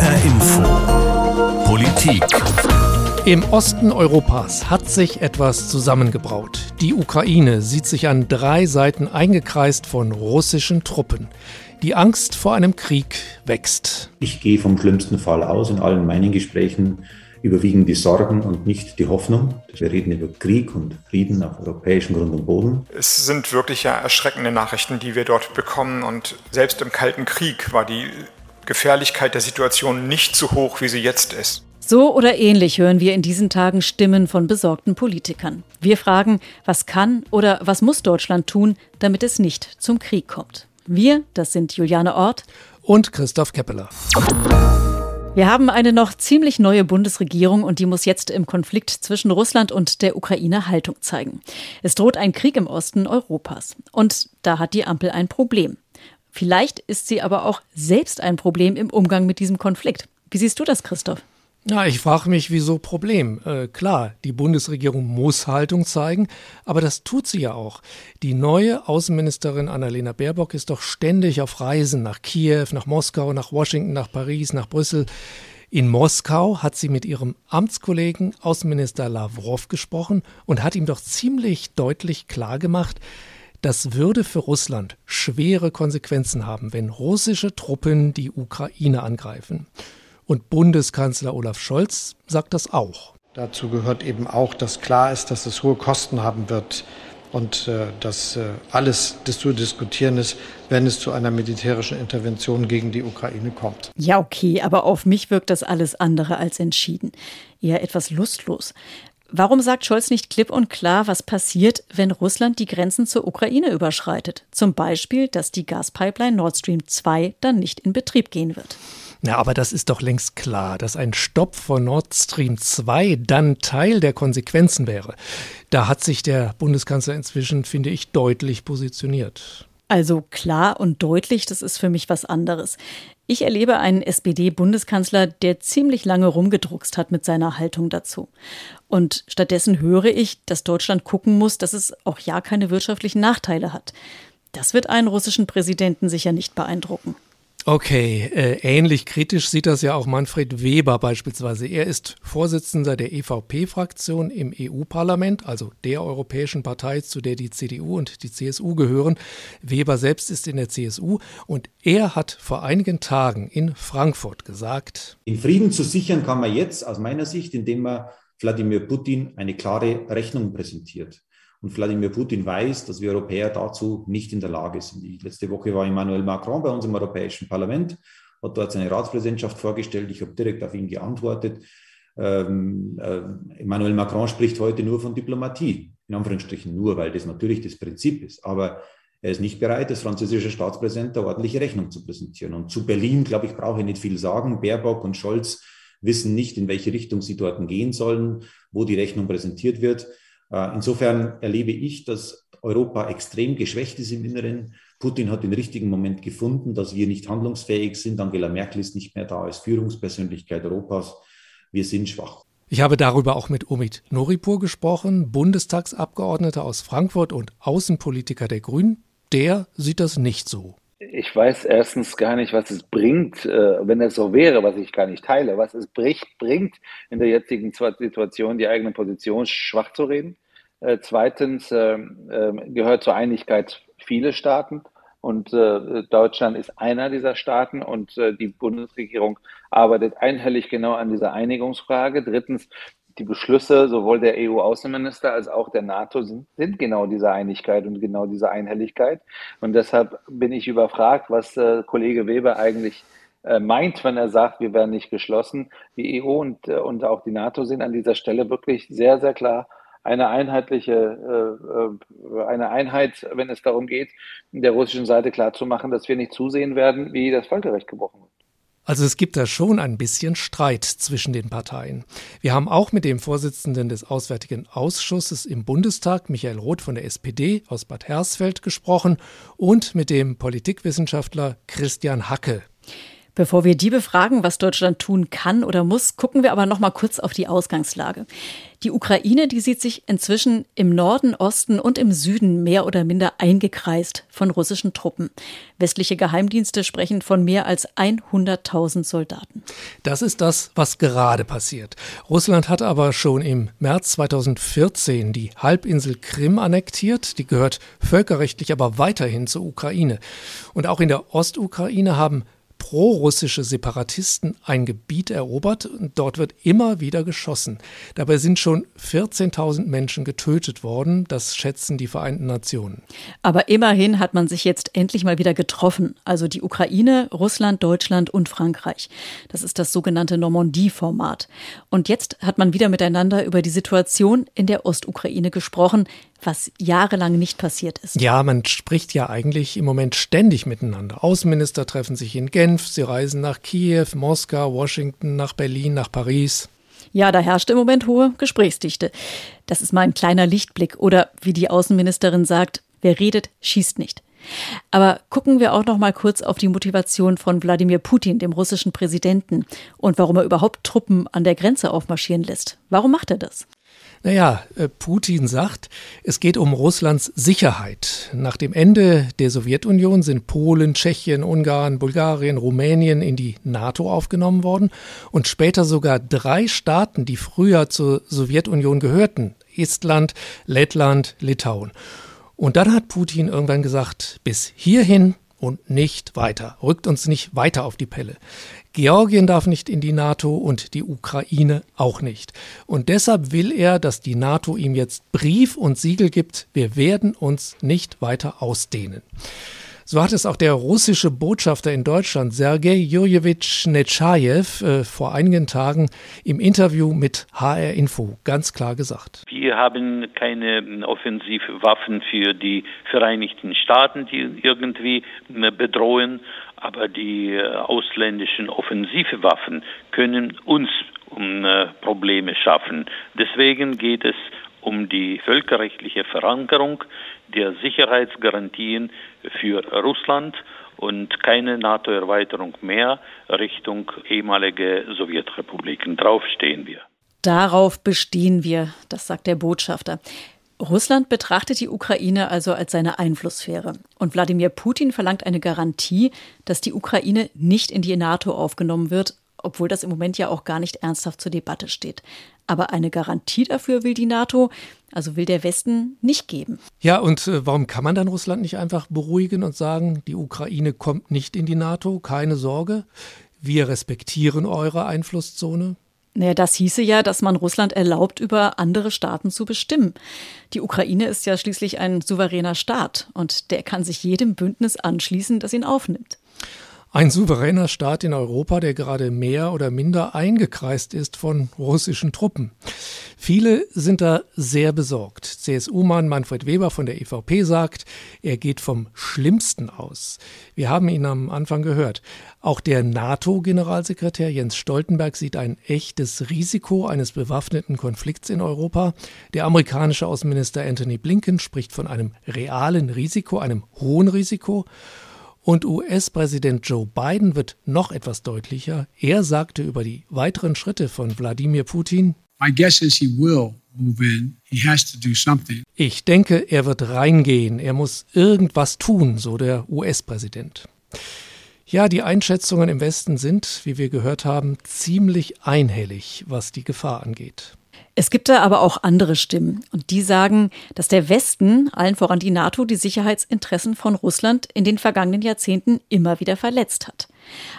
HR Info. Politik. Im Osten Europas hat sich etwas zusammengebraut. Die Ukraine sieht sich an drei Seiten eingekreist von russischen Truppen. Die Angst vor einem Krieg wächst. Ich gehe vom schlimmsten Fall aus. In allen meinen Gesprächen überwiegen die Sorgen und nicht die Hoffnung. Wir reden über Krieg und Frieden auf europäischem Grund und Boden. Es sind wirklich ja erschreckende Nachrichten, die wir dort bekommen. Und selbst im Kalten Krieg war die Gefährlichkeit der Situation nicht so hoch, wie sie jetzt ist. So oder ähnlich hören wir in diesen Tagen Stimmen von besorgten Politikern. Wir fragen, was kann oder was muss Deutschland tun, damit es nicht zum Krieg kommt. Wir, das sind Juliane Ort und Christoph Keppeler. Wir haben eine noch ziemlich neue Bundesregierung und die muss jetzt im Konflikt zwischen Russland und der Ukraine Haltung zeigen. Es droht ein Krieg im Osten Europas. Und da hat die Ampel ein Problem. Vielleicht ist sie aber auch selbst ein Problem im Umgang mit diesem Konflikt. Wie siehst du das, Christoph? Ja, ich frage mich, wieso Problem? Äh, klar, die Bundesregierung muss Haltung zeigen, aber das tut sie ja auch. Die neue Außenministerin Annalena Baerbock ist doch ständig auf Reisen nach Kiew, nach Moskau, nach Washington, nach Paris, nach Brüssel. In Moskau hat sie mit ihrem Amtskollegen Außenminister Lavrov gesprochen und hat ihm doch ziemlich deutlich klargemacht, das würde für Russland schwere Konsequenzen haben, wenn russische Truppen die Ukraine angreifen. Und Bundeskanzler Olaf Scholz sagt das auch. Dazu gehört eben auch, dass klar ist, dass es hohe Kosten haben wird und äh, dass äh, alles das zu diskutieren ist, wenn es zu einer militärischen Intervention gegen die Ukraine kommt. Ja, okay, aber auf mich wirkt das alles andere als entschieden. Eher etwas lustlos. Warum sagt Scholz nicht klipp und klar, was passiert, wenn Russland die Grenzen zur Ukraine überschreitet? Zum Beispiel, dass die Gaspipeline Nord Stream 2 dann nicht in Betrieb gehen wird. Na, aber das ist doch längst klar, dass ein Stopp von Nord Stream 2 dann Teil der Konsequenzen wäre. Da hat sich der Bundeskanzler inzwischen, finde ich, deutlich positioniert. Also klar und deutlich, das ist für mich was anderes. Ich erlebe einen SPD-Bundeskanzler, der ziemlich lange rumgedruckst hat mit seiner Haltung dazu. Und stattdessen höre ich, dass Deutschland gucken muss, dass es auch ja keine wirtschaftlichen Nachteile hat. Das wird einen russischen Präsidenten sicher nicht beeindrucken. Okay, äh, ähnlich kritisch sieht das ja auch Manfred Weber beispielsweise. Er ist Vorsitzender der EVP-Fraktion im EU-Parlament, also der europäischen Partei, zu der die CDU und die CSU gehören. Weber selbst ist in der CSU und er hat vor einigen Tagen in Frankfurt gesagt, Den Frieden zu sichern kann man jetzt aus meiner Sicht, indem man Wladimir Putin eine klare Rechnung präsentiert. Und Wladimir Putin weiß, dass wir Europäer dazu nicht in der Lage sind. Die letzte Woche war Emmanuel Macron bei uns im Europäischen Parlament, hat dort seine Ratspräsidentschaft vorgestellt. Ich habe direkt auf ihn geantwortet. Ähm, äh, Emmanuel Macron spricht heute nur von Diplomatie, in Anführungsstrichen nur, weil das natürlich das Prinzip ist. Aber er ist nicht bereit, als französischer Staatspräsident eine ordentliche Rechnung zu präsentieren. Und zu Berlin, glaube ich, brauche ich nicht viel sagen. Baerbock und Scholz wissen nicht, in welche Richtung sie dort gehen sollen, wo die Rechnung präsentiert wird. Äh, insofern erlebe ich, dass Europa extrem geschwächt ist im Inneren. Putin hat den richtigen Moment gefunden, dass wir nicht handlungsfähig sind. Angela Merkel ist nicht mehr da als Führungspersönlichkeit Europas. Wir sind schwach. Ich habe darüber auch mit Omid Noripur gesprochen, Bundestagsabgeordneter aus Frankfurt und Außenpolitiker der Grünen. Der sieht das nicht so. Ich weiß erstens gar nicht, was es bringt, äh, wenn es so wäre, was ich gar nicht teile, was es bricht, bringt, in der jetzigen Situation die eigene Position schwach zu reden. Äh, zweitens äh, gehört zur Einigkeit viele Staaten und Deutschland ist einer dieser Staaten und die Bundesregierung arbeitet einhellig genau an dieser Einigungsfrage. Drittens die Beschlüsse sowohl der EU-Außenminister als auch der NATO sind, sind, genau diese Einigkeit und genau diese Einhelligkeit. Und deshalb bin ich überfragt, was äh, Kollege Weber eigentlich äh, meint, wenn er sagt, wir werden nicht geschlossen. Die EU und, äh, und auch die NATO sind an dieser Stelle wirklich sehr, sehr klar eine einheitliche, äh, äh, eine Einheit, wenn es darum geht, der russischen Seite klarzumachen, dass wir nicht zusehen werden, wie das Völkerrecht gebrochen wird. Also es gibt da schon ein bisschen Streit zwischen den Parteien. Wir haben auch mit dem Vorsitzenden des Auswärtigen Ausschusses im Bundestag, Michael Roth von der SPD aus Bad Hersfeld, gesprochen und mit dem Politikwissenschaftler Christian Hacke. Bevor wir die befragen, was Deutschland tun kann oder muss, gucken wir aber noch mal kurz auf die Ausgangslage. Die Ukraine, die sieht sich inzwischen im Norden, Osten und im Süden mehr oder minder eingekreist von russischen Truppen. Westliche Geheimdienste sprechen von mehr als 100.000 Soldaten. Das ist das, was gerade passiert. Russland hat aber schon im März 2014 die Halbinsel Krim annektiert. Die gehört völkerrechtlich aber weiterhin zur Ukraine. Und auch in der Ostukraine haben prorussische Separatisten ein Gebiet erobert und dort wird immer wieder geschossen. Dabei sind schon 14.000 Menschen getötet worden, das schätzen die Vereinten Nationen. Aber immerhin hat man sich jetzt endlich mal wieder getroffen, also die Ukraine, Russland, Deutschland und Frankreich. Das ist das sogenannte Normandie-Format. Und jetzt hat man wieder miteinander über die Situation in der Ostukraine gesprochen, was jahrelang nicht passiert ist. Ja, man spricht ja eigentlich im Moment ständig miteinander. Außenminister treffen sich in Genf, sie reisen nach Kiew, Moskau, Washington, nach Berlin, nach Paris. Ja, da herrscht im Moment hohe Gesprächsdichte. Das ist mal ein kleiner Lichtblick. Oder wie die Außenministerin sagt, wer redet, schießt nicht. Aber gucken wir auch noch mal kurz auf die Motivation von Wladimir Putin, dem russischen Präsidenten, und warum er überhaupt Truppen an der Grenze aufmarschieren lässt. Warum macht er das? Naja, äh, Putin sagt, es geht um Russlands Sicherheit. Nach dem Ende der Sowjetunion sind Polen, Tschechien, Ungarn, Bulgarien, Rumänien in die NATO aufgenommen worden und später sogar drei Staaten, die früher zur Sowjetunion gehörten, Estland, Lettland, Litauen. Und dann hat Putin irgendwann gesagt, bis hierhin und nicht weiter. Rückt uns nicht weiter auf die Pelle. Georgien darf nicht in die NATO und die Ukraine auch nicht. Und deshalb will er, dass die NATO ihm jetzt Brief und Siegel gibt, wir werden uns nicht weiter ausdehnen. So hat es auch der russische Botschafter in Deutschland, Sergei Jurjewitsch Netschajew, äh, vor einigen Tagen im Interview mit HR Info ganz klar gesagt. Wir haben keine Offensivwaffen für die Vereinigten Staaten, die irgendwie äh, bedrohen, aber die äh, ausländischen Offensivwaffen können uns um Probleme schaffen. Deswegen geht es um die völkerrechtliche Verankerung der Sicherheitsgarantien für Russland und keine NATO-Erweiterung mehr Richtung ehemalige Sowjetrepubliken. Darauf stehen wir. Darauf bestehen wir, das sagt der Botschafter. Russland betrachtet die Ukraine also als seine Einflusssphäre. Und Wladimir Putin verlangt eine Garantie, dass die Ukraine nicht in die NATO aufgenommen wird, obwohl das im Moment ja auch gar nicht ernsthaft zur Debatte steht. Aber eine Garantie dafür will die NATO, also will der Westen, nicht geben. Ja, und äh, warum kann man dann Russland nicht einfach beruhigen und sagen, die Ukraine kommt nicht in die NATO, keine Sorge, wir respektieren eure Einflusszone? Naja, das hieße ja, dass man Russland erlaubt, über andere Staaten zu bestimmen. Die Ukraine ist ja schließlich ein souveräner Staat und der kann sich jedem Bündnis anschließen, das ihn aufnimmt. Ein souveräner Staat in Europa, der gerade mehr oder minder eingekreist ist von russischen Truppen. Viele sind da sehr besorgt. CSU-Mann Manfred Weber von der EVP sagt, er geht vom Schlimmsten aus. Wir haben ihn am Anfang gehört. Auch der NATO-Generalsekretär Jens Stoltenberg sieht ein echtes Risiko eines bewaffneten Konflikts in Europa. Der amerikanische Außenminister Anthony Blinken spricht von einem realen Risiko, einem hohen Risiko. Und US-Präsident Joe Biden wird noch etwas deutlicher. Er sagte über die weiteren Schritte von Wladimir Putin, Ich denke, er wird reingehen. Er muss irgendwas tun, so der US-Präsident. Ja, die Einschätzungen im Westen sind, wie wir gehört haben, ziemlich einhellig, was die Gefahr angeht. Es gibt da aber auch andere Stimmen und die sagen, dass der Westen, allen voran die NATO, die Sicherheitsinteressen von Russland in den vergangenen Jahrzehnten immer wieder verletzt hat.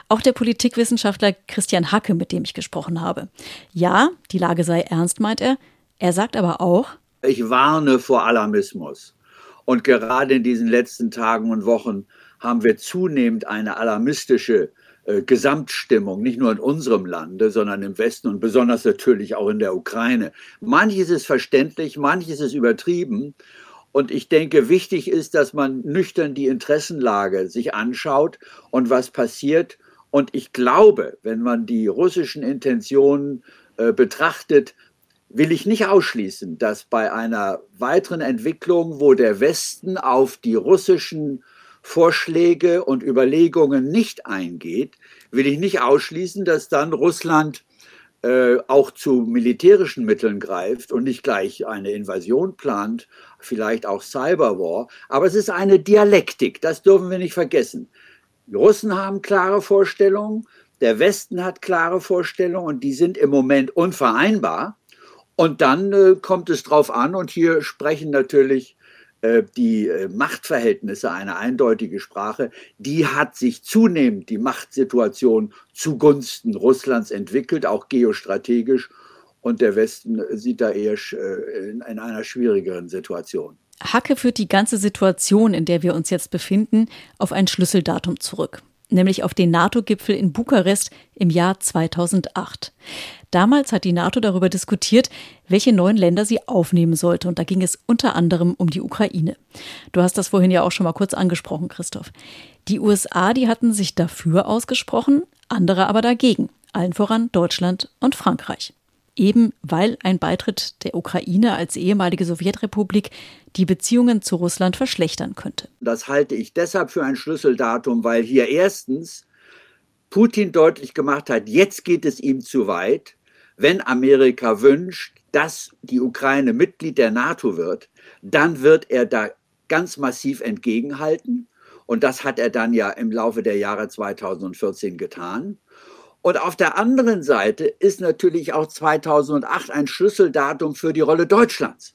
Auch der Politikwissenschaftler Christian Hacke, mit dem ich gesprochen habe. Ja, die Lage sei ernst, meint er. Er sagt aber auch, ich warne vor Alarmismus. Und gerade in diesen letzten Tagen und Wochen haben wir zunehmend eine alarmistische äh, Gesamtstimmung, nicht nur in unserem Lande, sondern im Westen und besonders natürlich auch in der Ukraine. Manches ist verständlich, manches ist übertrieben. Und ich denke, wichtig ist, dass man nüchtern die Interessenlage sich anschaut und was passiert. Und ich glaube, wenn man die russischen Intentionen äh, betrachtet, will ich nicht ausschließen, dass bei einer weiteren Entwicklung, wo der Westen auf die russischen Vorschläge und Überlegungen nicht eingeht, will ich nicht ausschließen, dass dann Russland äh, auch zu militärischen Mitteln greift und nicht gleich eine Invasion plant, vielleicht auch Cyberwar. Aber es ist eine Dialektik, das dürfen wir nicht vergessen. Die Russen haben klare Vorstellungen, der Westen hat klare Vorstellungen und die sind im Moment unvereinbar. Und dann äh, kommt es drauf an, und hier sprechen natürlich die äh, Machtverhältnisse eine eindeutige Sprache, die hat sich zunehmend die Machtsituation zugunsten Russlands entwickelt, auch geostrategisch. Und der Westen sieht da eher äh, in einer schwierigeren Situation. Hacke führt die ganze Situation, in der wir uns jetzt befinden, auf ein Schlüsseldatum zurück nämlich auf den NATO-Gipfel in Bukarest im Jahr 2008. Damals hat die NATO darüber diskutiert, welche neuen Länder sie aufnehmen sollte. Und da ging es unter anderem um die Ukraine. Du hast das vorhin ja auch schon mal kurz angesprochen, Christoph. Die USA, die hatten sich dafür ausgesprochen, andere aber dagegen. Allen voran Deutschland und Frankreich eben weil ein Beitritt der Ukraine als ehemalige Sowjetrepublik die Beziehungen zu Russland verschlechtern könnte. Das halte ich deshalb für ein Schlüsseldatum, weil hier erstens Putin deutlich gemacht hat, jetzt geht es ihm zu weit, wenn Amerika wünscht, dass die Ukraine Mitglied der NATO wird, dann wird er da ganz massiv entgegenhalten. Und das hat er dann ja im Laufe der Jahre 2014 getan. Und auf der anderen Seite ist natürlich auch 2008 ein Schlüsseldatum für die Rolle Deutschlands.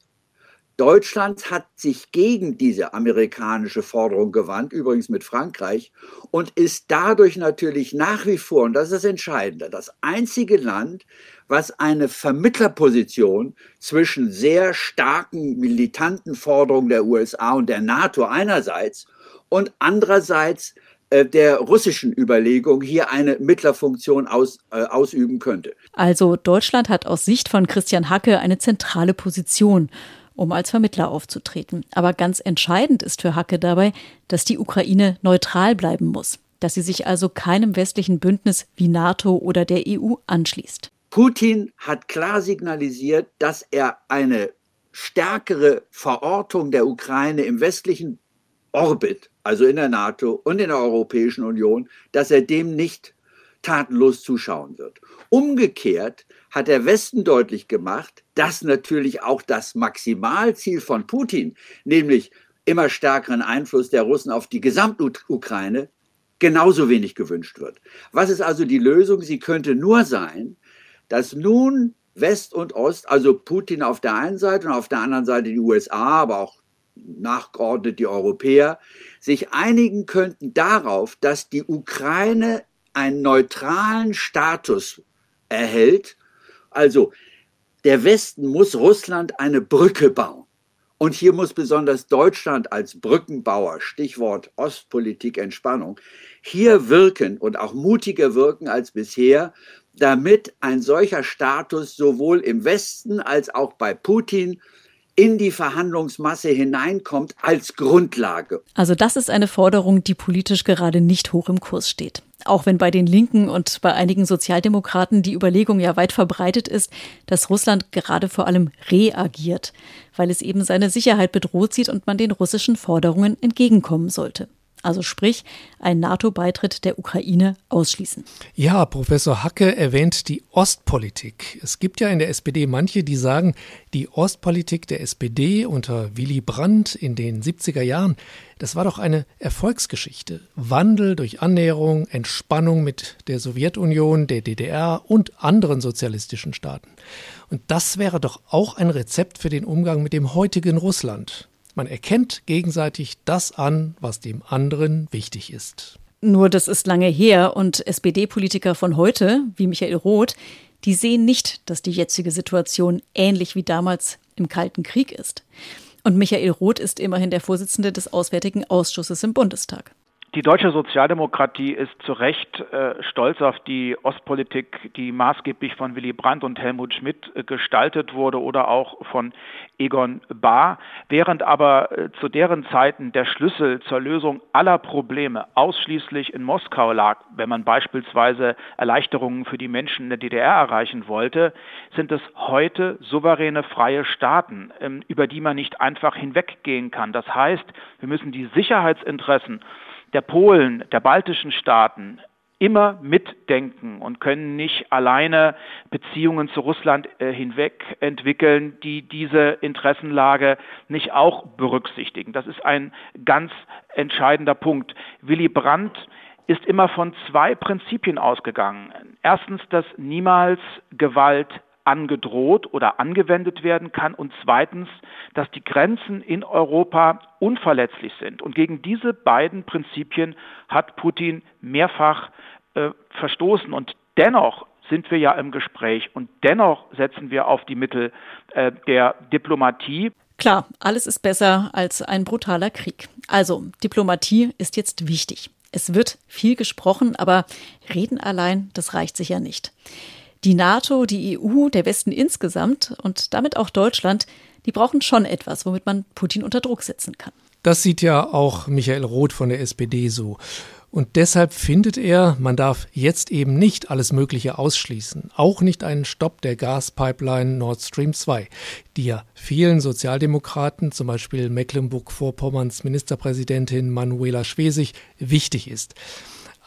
Deutschland hat sich gegen diese amerikanische Forderung gewandt, übrigens mit Frankreich, und ist dadurch natürlich nach wie vor, und das ist das Entscheidende, das einzige Land, was eine Vermittlerposition zwischen sehr starken militanten Forderungen der USA und der NATO einerseits und andererseits der russischen Überlegung hier eine Mittlerfunktion aus, äh, ausüben könnte. Also Deutschland hat aus Sicht von Christian Hacke eine zentrale Position, um als Vermittler aufzutreten. Aber ganz entscheidend ist für Hacke dabei, dass die Ukraine neutral bleiben muss, dass sie sich also keinem westlichen Bündnis wie NATO oder der EU anschließt. Putin hat klar signalisiert, dass er eine stärkere Verortung der Ukraine im westlichen Orbit, also in der NATO und in der Europäischen Union, dass er dem nicht tatenlos zuschauen wird. Umgekehrt hat der Westen deutlich gemacht, dass natürlich auch das Maximalziel von Putin, nämlich immer stärkeren Einfluss der Russen auf die Gesamtukraine, genauso wenig gewünscht wird. Was ist also die Lösung? Sie könnte nur sein, dass nun West und Ost, also Putin auf der einen Seite und auf der anderen Seite die USA, aber auch nachgeordnet die Europäer, sich einigen könnten darauf, dass die Ukraine einen neutralen Status erhält. Also der Westen muss Russland eine Brücke bauen. Und hier muss besonders Deutschland als Brückenbauer, Stichwort Ostpolitik Entspannung, hier wirken und auch mutiger wirken als bisher, damit ein solcher Status sowohl im Westen als auch bei Putin in die Verhandlungsmasse hineinkommt als Grundlage. Also das ist eine Forderung, die politisch gerade nicht hoch im Kurs steht. Auch wenn bei den Linken und bei einigen Sozialdemokraten die Überlegung ja weit verbreitet ist, dass Russland gerade vor allem reagiert, weil es eben seine Sicherheit bedroht sieht und man den russischen Forderungen entgegenkommen sollte also sprich ein NATO-Beitritt der Ukraine ausschließen. Ja, Professor Hacke erwähnt die Ostpolitik. Es gibt ja in der SPD manche, die sagen, die Ostpolitik der SPD unter Willy Brandt in den 70er Jahren, das war doch eine Erfolgsgeschichte. Wandel durch Annäherung, Entspannung mit der Sowjetunion, der DDR und anderen sozialistischen Staaten. Und das wäre doch auch ein Rezept für den Umgang mit dem heutigen Russland. Man erkennt gegenseitig das an, was dem anderen wichtig ist. Nur das ist lange her und SPD-Politiker von heute, wie Michael Roth, die sehen nicht, dass die jetzige Situation ähnlich wie damals im Kalten Krieg ist. Und Michael Roth ist immerhin der Vorsitzende des Auswärtigen Ausschusses im Bundestag. Die deutsche Sozialdemokratie ist zu Recht äh, stolz auf die Ostpolitik, die maßgeblich von Willy Brandt und Helmut Schmidt äh, gestaltet wurde oder auch von Egon Bahr, während aber äh, zu deren Zeiten der Schlüssel zur Lösung aller Probleme ausschließlich in Moskau lag, wenn man beispielsweise Erleichterungen für die Menschen in der DDR erreichen wollte, sind es heute souveräne freie Staaten, ähm, über die man nicht einfach hinweggehen kann. Das heißt, wir müssen die Sicherheitsinteressen der Polen, der baltischen Staaten immer mitdenken und können nicht alleine Beziehungen zu Russland äh, hinweg entwickeln, die diese Interessenlage nicht auch berücksichtigen. Das ist ein ganz entscheidender Punkt. Willy Brandt ist immer von zwei Prinzipien ausgegangen. Erstens, dass niemals Gewalt angedroht oder angewendet werden kann und zweitens, dass die Grenzen in Europa unverletzlich sind. Und gegen diese beiden Prinzipien hat Putin mehrfach äh, verstoßen. Und dennoch sind wir ja im Gespräch und dennoch setzen wir auf die Mittel äh, der Diplomatie. Klar, alles ist besser als ein brutaler Krieg. Also, Diplomatie ist jetzt wichtig. Es wird viel gesprochen, aber reden allein, das reicht sicher nicht. Die NATO, die EU, der Westen insgesamt und damit auch Deutschland, die brauchen schon etwas, womit man Putin unter Druck setzen kann. Das sieht ja auch Michael Roth von der SPD so. Und deshalb findet er, man darf jetzt eben nicht alles Mögliche ausschließen, auch nicht einen Stopp der Gaspipeline Nord Stream 2, die ja vielen Sozialdemokraten, zum Beispiel Mecklenburg-Vorpommerns Ministerpräsidentin Manuela Schwesig, wichtig ist.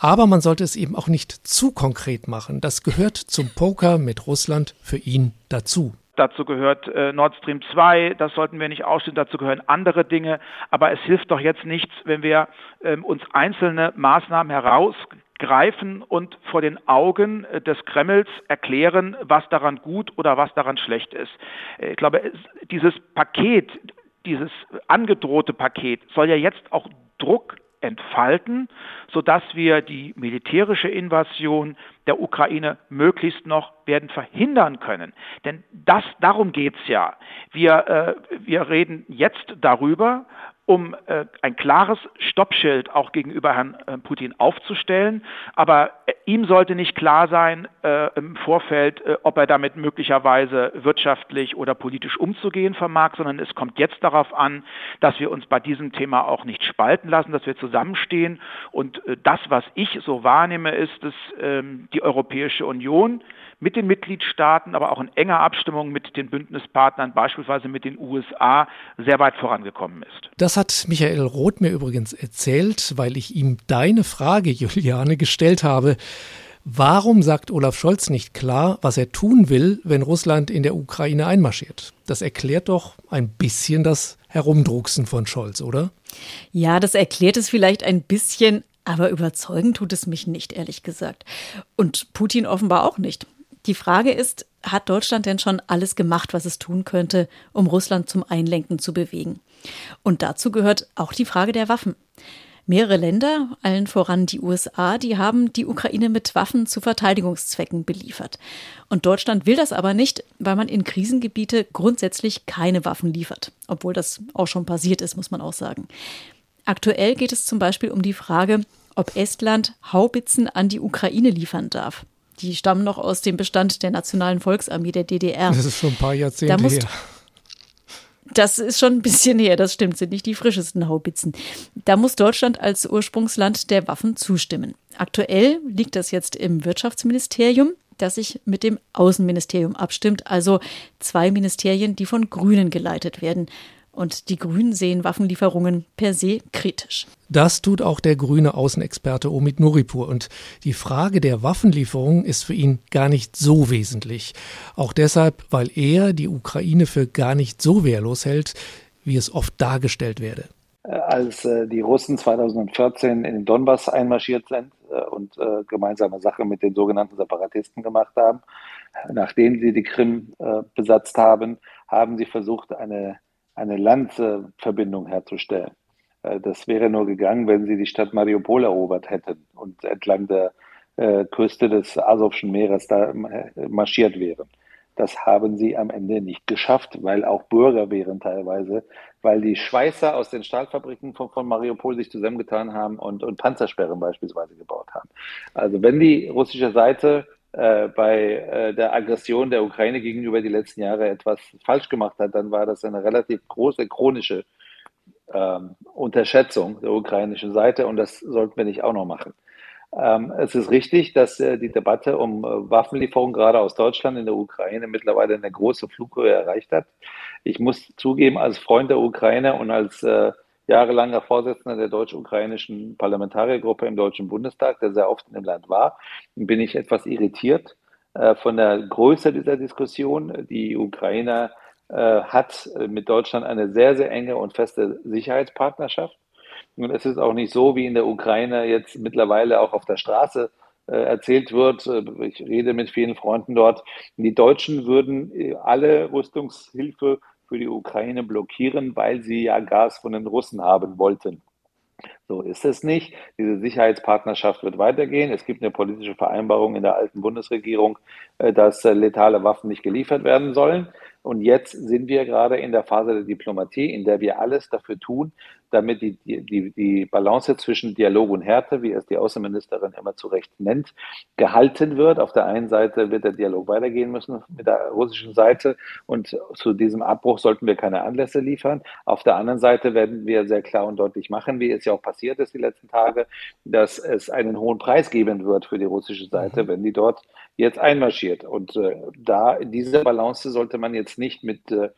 Aber man sollte es eben auch nicht zu konkret machen. Das gehört zum Poker mit Russland für ihn dazu. Dazu gehört äh, Nord Stream 2, das sollten wir nicht ausstehen, dazu gehören andere Dinge. Aber es hilft doch jetzt nichts, wenn wir ähm, uns einzelne Maßnahmen herausgreifen und vor den Augen äh, des Kremls erklären, was daran gut oder was daran schlecht ist. Äh, ich glaube, dieses Paket, dieses angedrohte Paket soll ja jetzt auch Druck entfalten, sodass wir die militärische Invasion der Ukraine möglichst noch werden verhindern können. Denn das, darum geht's ja. Wir, äh, wir reden jetzt darüber, um äh, ein klares Stoppschild auch gegenüber Herrn äh, Putin aufzustellen. Aber äh, ihm sollte nicht klar sein äh, im Vorfeld, äh, ob er damit möglicherweise wirtschaftlich oder politisch umzugehen vermag, sondern es kommt jetzt darauf an, dass wir uns bei diesem Thema auch nicht spalten lassen, dass wir zusammenstehen. Und äh, das, was ich so wahrnehme, ist, dass ähm, die Europäische Union mit den Mitgliedstaaten, aber auch in enger Abstimmung mit den Bündnispartnern, beispielsweise mit den USA, sehr weit vorangekommen ist. Das hat Michael Roth mir übrigens erzählt, weil ich ihm deine Frage, Juliane, gestellt habe. Warum sagt Olaf Scholz nicht klar, was er tun will, wenn Russland in der Ukraine einmarschiert? Das erklärt doch ein bisschen das Herumdrucksen von Scholz, oder? Ja, das erklärt es vielleicht ein bisschen, aber überzeugen tut es mich nicht, ehrlich gesagt. Und Putin offenbar auch nicht. Die Frage ist, hat Deutschland denn schon alles gemacht, was es tun könnte, um Russland zum Einlenken zu bewegen? Und dazu gehört auch die Frage der Waffen. Mehrere Länder, allen voran die USA, die haben die Ukraine mit Waffen zu Verteidigungszwecken beliefert. Und Deutschland will das aber nicht, weil man in Krisengebiete grundsätzlich keine Waffen liefert. Obwohl das auch schon passiert ist, muss man auch sagen. Aktuell geht es zum Beispiel um die Frage, ob Estland Haubitzen an die Ukraine liefern darf. Die stammen noch aus dem Bestand der Nationalen Volksarmee der DDR. Das ist schon ein paar Jahrzehnte her. Das ist schon ein bisschen her, das stimmt, sind nicht die frischesten Haubitzen. Da muss Deutschland als Ursprungsland der Waffen zustimmen. Aktuell liegt das jetzt im Wirtschaftsministerium, das sich mit dem Außenministerium abstimmt, also zwei Ministerien, die von Grünen geleitet werden. Und die Grünen sehen Waffenlieferungen per se kritisch. Das tut auch der grüne Außenexperte Omid Nuripur. Und die Frage der Waffenlieferung ist für ihn gar nicht so wesentlich. Auch deshalb, weil er die Ukraine für gar nicht so wehrlos hält, wie es oft dargestellt werde. Äh, als äh, die Russen 2014 in den Donbass einmarschiert sind äh, und gemeinsame Sache mit den sogenannten Separatisten gemacht haben, nachdem sie die Krim besetzt haben, haben sie versucht, eine eine Landverbindung herzustellen. Äh, das wäre nur gegangen, wenn sie die Stadt Mariupol erobert hätten und entlang der äh, Küste des Asowschen Meeres da äh, marschiert wären. Das haben sie am Ende nicht geschafft, weil auch Bürger wären teilweise, weil die Schweißer aus den Stahlfabriken von, von Mariupol sich zusammengetan haben und, und Panzersperren beispielsweise gebaut haben. Also wenn die russische Seite äh, bei äh, der Aggression der Ukraine gegenüber die letzten Jahre etwas falsch gemacht hat, dann war das eine relativ große chronische ähm, Unterschätzung der ukrainischen Seite und das sollten wir nicht auch noch machen. Ähm, es ist richtig, dass äh, die Debatte um äh, Waffenlieferungen gerade aus Deutschland in der Ukraine mittlerweile eine große Flughöhe erreicht hat. Ich muss zugeben, als Freund der Ukraine und als äh, jahrelanger Vorsitzender der deutsch-ukrainischen Parlamentariergruppe im Deutschen Bundestag, der sehr oft in dem Land war, bin ich etwas irritiert äh, von der Größe dieser Diskussion. Die Ukrainer äh, hat mit Deutschland eine sehr, sehr enge und feste Sicherheitspartnerschaft. Und es ist auch nicht so, wie in der Ukraine jetzt mittlerweile auch auf der Straße äh, erzählt wird. Ich rede mit vielen Freunden dort. Die Deutschen würden alle Rüstungshilfe für die Ukraine blockieren, weil sie ja Gas von den Russen haben wollten. So ist es nicht. Diese Sicherheitspartnerschaft wird weitergehen. Es gibt eine politische Vereinbarung in der alten Bundesregierung, dass letale Waffen nicht geliefert werden sollen. Und jetzt sind wir gerade in der Phase der Diplomatie, in der wir alles dafür tun, damit die, die, die Balance zwischen Dialog und Härte, wie es die Außenministerin immer zu Recht nennt, gehalten wird. Auf der einen Seite wird der Dialog weitergehen müssen mit der russischen Seite und zu diesem Abbruch sollten wir keine Anlässe liefern. Auf der anderen Seite werden wir sehr klar und deutlich machen, wie es ja auch passiert ist die letzten Tage, dass es einen hohen Preis geben wird für die russische Seite, mhm. wenn die dort jetzt einmarschiert. Und äh, da diese Balance sollte man jetzt nicht mit äh,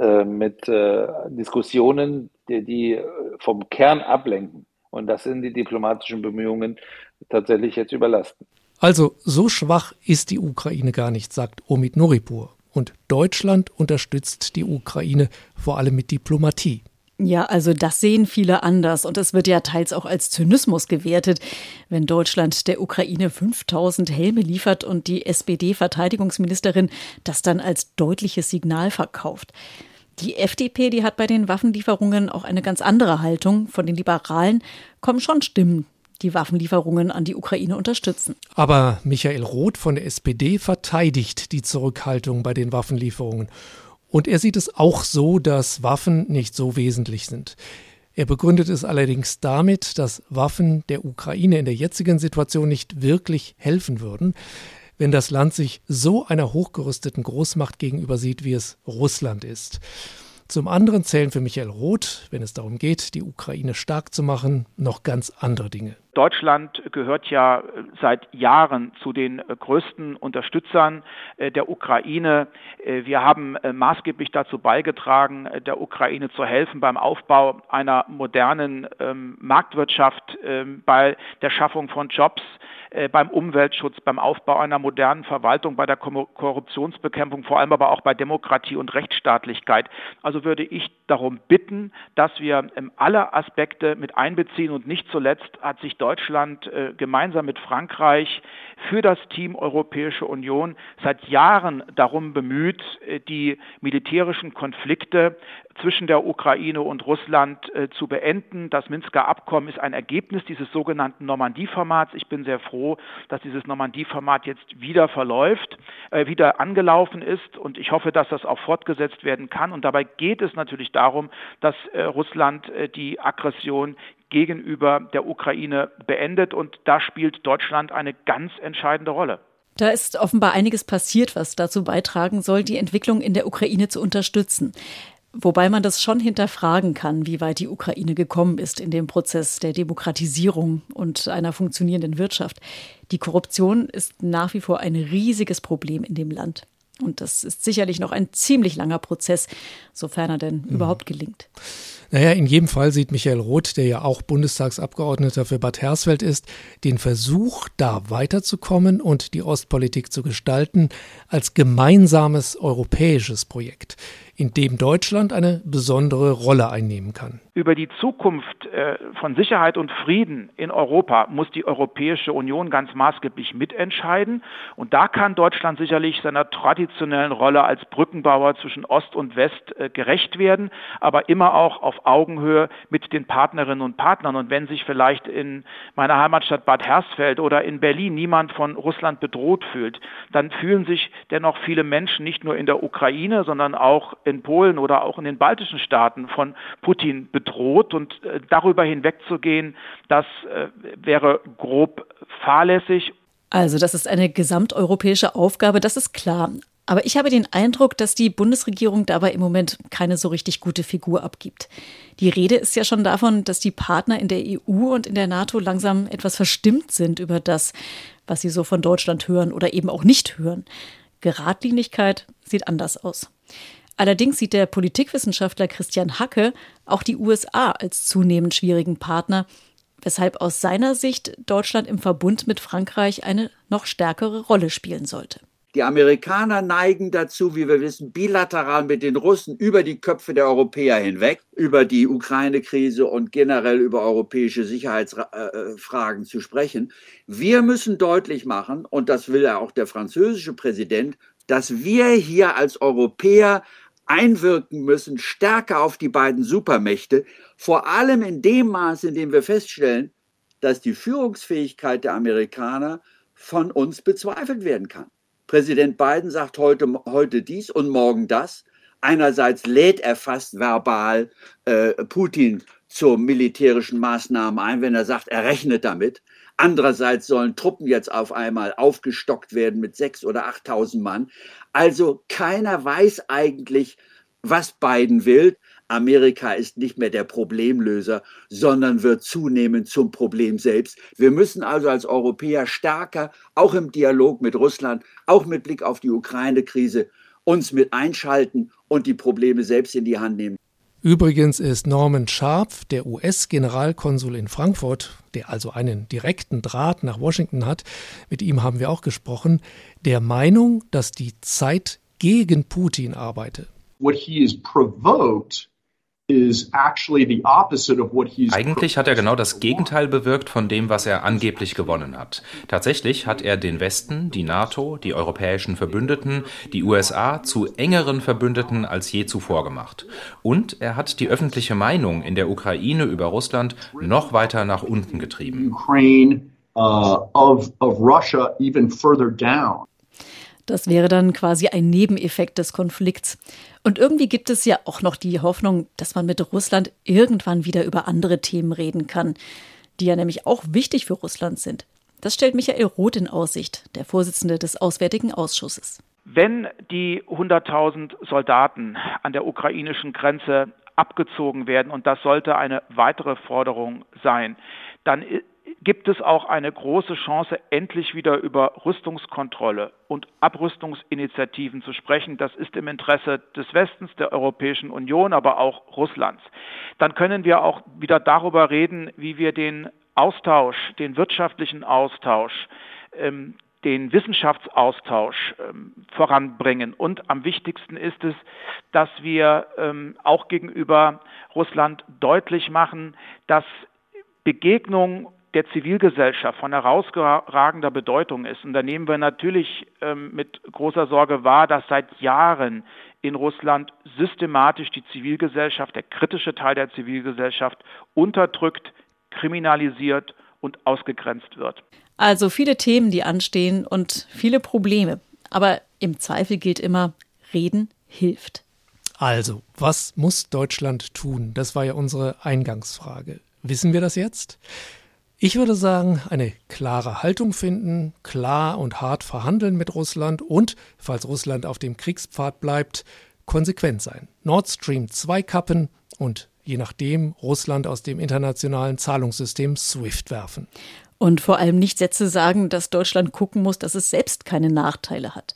äh, mit äh, Diskussionen, die, die vom Kern ablenken. Und das sind die diplomatischen Bemühungen tatsächlich jetzt überlasten. Also so schwach ist die Ukraine gar nicht, sagt Omid Noripur. Und Deutschland unterstützt die Ukraine vor allem mit Diplomatie. Ja, also das sehen viele anders und es wird ja teils auch als Zynismus gewertet, wenn Deutschland der Ukraine 5000 Helme liefert und die SPD-Verteidigungsministerin das dann als deutliches Signal verkauft. Die FDP, die hat bei den Waffenlieferungen auch eine ganz andere Haltung. Von den Liberalen kommen schon Stimmen, die Waffenlieferungen an die Ukraine unterstützen. Aber Michael Roth von der SPD verteidigt die Zurückhaltung bei den Waffenlieferungen und er sieht es auch so, dass Waffen nicht so wesentlich sind. Er begründet es allerdings damit, dass Waffen der Ukraine in der jetzigen Situation nicht wirklich helfen würden, wenn das Land sich so einer hochgerüsteten Großmacht gegenüber sieht, wie es Russland ist. Zum anderen zählen für Michael Roth, wenn es darum geht, die Ukraine stark zu machen, noch ganz andere Dinge. Deutschland gehört ja seit Jahren zu den größten Unterstützern äh, der Ukraine. Äh, wir haben äh, maßgeblich dazu beigetragen, der Ukraine zu helfen beim Aufbau einer modernen ähm, Marktwirtschaft, ähm, bei der Schaffung von Jobs, beim Umweltschutz, beim Aufbau einer modernen Verwaltung, bei der Korruptionsbekämpfung, vor allem aber auch bei Demokratie und Rechtsstaatlichkeit. Also würde ich darum bitten, dass wir ähm, alle Aspekte mit einbeziehen und nicht zuletzt hat sich Deutschland äh, gemeinsam mit Frankreich für das Team Europäische Union seit Jahren darum bemüht, äh, die militärischen Konflikte zwischen der Ukraine und Russland äh, zu beenden. Das Minsker Abkommen ist ein Ergebnis dieses sogenannten Normandie-Formats. Ich bin sehr froh, dass dieses Normandie-Format jetzt wieder verläuft, wieder angelaufen ist und ich hoffe, dass das auch fortgesetzt werden kann. Und dabei geht es natürlich darum, dass Russland die Aggression gegenüber der Ukraine beendet. Und da spielt Deutschland eine ganz entscheidende Rolle. Da ist offenbar einiges passiert, was dazu beitragen soll, die Entwicklung in der Ukraine zu unterstützen. Wobei man das schon hinterfragen kann, wie weit die Ukraine gekommen ist in dem Prozess der Demokratisierung und einer funktionierenden Wirtschaft. Die Korruption ist nach wie vor ein riesiges Problem in dem Land. Und das ist sicherlich noch ein ziemlich langer Prozess, sofern er denn mhm. überhaupt gelingt. Naja, in jedem Fall sieht Michael Roth, der ja auch Bundestagsabgeordneter für Bad Hersfeld ist, den Versuch, da weiterzukommen und die Ostpolitik zu gestalten, als gemeinsames europäisches Projekt. in dem Deutschland eine besondere Rolle einnehmen kann. Über die Zukunft äh, von Sicherheit und Frieden in Europa muss die Europäische Union ganz maßgeblich mitentscheiden. Und da kann Deutschland sicherlich seiner traditionellen Rolle als Brückenbauer zwischen Ost und West äh, gerecht werden, aber immer auch auf Augenhöhe mit den Partnerinnen und Partnern. Und wenn sich vielleicht in meiner Heimatstadt Bad Hersfeld oder in Berlin niemand von Russland bedroht fühlt, dann fühlen sich dennoch viele Menschen nicht nur in der Ukraine, sondern auch in Polen oder auch in den baltischen Staaten von Putin bedroht und äh, darüber hinwegzugehen, das äh, wäre grob fahrlässig. Also das ist eine gesamteuropäische Aufgabe, das ist klar. Aber ich habe den Eindruck, dass die Bundesregierung dabei im Moment keine so richtig gute Figur abgibt. Die Rede ist ja schon davon, dass die Partner in der EU und in der NATO langsam etwas verstimmt sind über das, was sie so von Deutschland hören oder eben auch nicht hören. Geradlinigkeit sieht anders aus. Allerdings sieht der Politikwissenschaftler Christian Hacke auch die USA als zunehmend schwierigen Partner, weshalb aus seiner Sicht Deutschland im Verbund mit Frankreich eine noch stärkere Rolle spielen sollte. Die Amerikaner neigen dazu, wie wir wissen, bilateral mit den Russen über die Köpfe der Europäer hinweg, über die Ukraine-Krise und generell über europäische Sicherheitsfragen zu sprechen. Wir müssen deutlich machen, und das will ja auch der französische Präsident, dass wir hier als Europäer einwirken müssen, stärker auf die beiden Supermächte, vor allem in dem Maß, in dem wir feststellen, dass die Führungsfähigkeit der Amerikaner von uns bezweifelt werden kann. Präsident Biden sagt heute, heute dies und morgen das. Einerseits lädt er fast verbal äh, Putin zu militärischen Maßnahmen ein, wenn er sagt, er rechnet damit. Andererseits sollen Truppen jetzt auf einmal aufgestockt werden mit sechs oder achttausend Mann. Also keiner weiß eigentlich, was Biden will. Amerika ist nicht mehr der Problemlöser, sondern wird zunehmend zum Problem selbst. Wir müssen also als Europäer stärker, auch im Dialog mit Russland, auch mit Blick auf die Ukraine-Krise, uns mit einschalten und die Probleme selbst in die Hand nehmen. Übrigens ist Norman Sharp, der US-Generalkonsul in Frankfurt, der also einen direkten Draht nach Washington hat, mit ihm haben wir auch gesprochen, der Meinung, dass die Zeit gegen Putin arbeite. What he is provoked eigentlich hat er genau das Gegenteil bewirkt von dem, was er angeblich gewonnen hat. Tatsächlich hat er den Westen, die NATO, die europäischen Verbündeten, die USA zu engeren Verbündeten als je zuvor gemacht. Und er hat die öffentliche Meinung in der Ukraine über Russland noch weiter nach unten getrieben. Ukraine, uh, of, of Russia even further down. Das wäre dann quasi ein Nebeneffekt des Konflikts. Und irgendwie gibt es ja auch noch die Hoffnung, dass man mit Russland irgendwann wieder über andere Themen reden kann, die ja nämlich auch wichtig für Russland sind. Das stellt Michael Roth in Aussicht, der Vorsitzende des Auswärtigen Ausschusses. Wenn die 100.000 Soldaten an der ukrainischen Grenze abgezogen werden, und das sollte eine weitere Forderung sein, dann gibt es auch eine große Chance, endlich wieder über Rüstungskontrolle und Abrüstungsinitiativen zu sprechen. Das ist im Interesse des Westens, der Europäischen Union, aber auch Russlands. Dann können wir auch wieder darüber reden, wie wir den Austausch, den wirtschaftlichen Austausch, ähm, den Wissenschaftsaustausch ähm, voranbringen. Und am wichtigsten ist es, dass wir ähm, auch gegenüber Russland deutlich machen, dass Begegnung der Zivilgesellschaft von herausragender Bedeutung ist. Und da nehmen wir natürlich ähm, mit großer Sorge wahr, dass seit Jahren in Russland systematisch die Zivilgesellschaft, der kritische Teil der Zivilgesellschaft, unterdrückt, kriminalisiert und ausgegrenzt wird. Also viele Themen, die anstehen und viele Probleme. Aber im Zweifel gilt immer, reden hilft. Also, was muss Deutschland tun? Das war ja unsere Eingangsfrage. Wissen wir das jetzt? Ich würde sagen, eine klare Haltung finden, klar und hart verhandeln mit Russland und, falls Russland auf dem Kriegspfad bleibt, konsequent sein. Nord Stream 2 kappen und je nachdem Russland aus dem internationalen Zahlungssystem SWIFT werfen. Und vor allem nicht Sätze sagen, dass Deutschland gucken muss, dass es selbst keine Nachteile hat.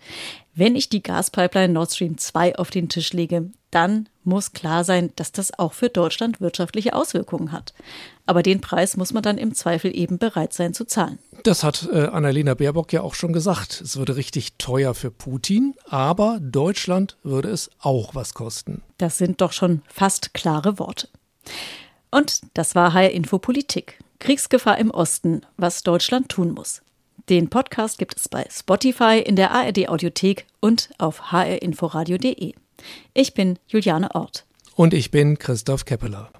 Wenn ich die Gaspipeline Nord Stream 2 auf den Tisch lege, dann muss klar sein, dass das auch für Deutschland wirtschaftliche Auswirkungen hat. Aber den Preis muss man dann im Zweifel eben bereit sein zu zahlen. Das hat äh, Annalena Baerbock ja auch schon gesagt. Es würde richtig teuer für Putin, aber Deutschland würde es auch was kosten. Das sind doch schon fast klare Worte. Und das war HR Info Politik. Kriegsgefahr im Osten, was Deutschland tun muss. Den Podcast gibt es bei Spotify, in der ARD Audiothek und auf hrinforadio.de. Ich bin Juliane Ort. Und ich bin Christoph Keppeler.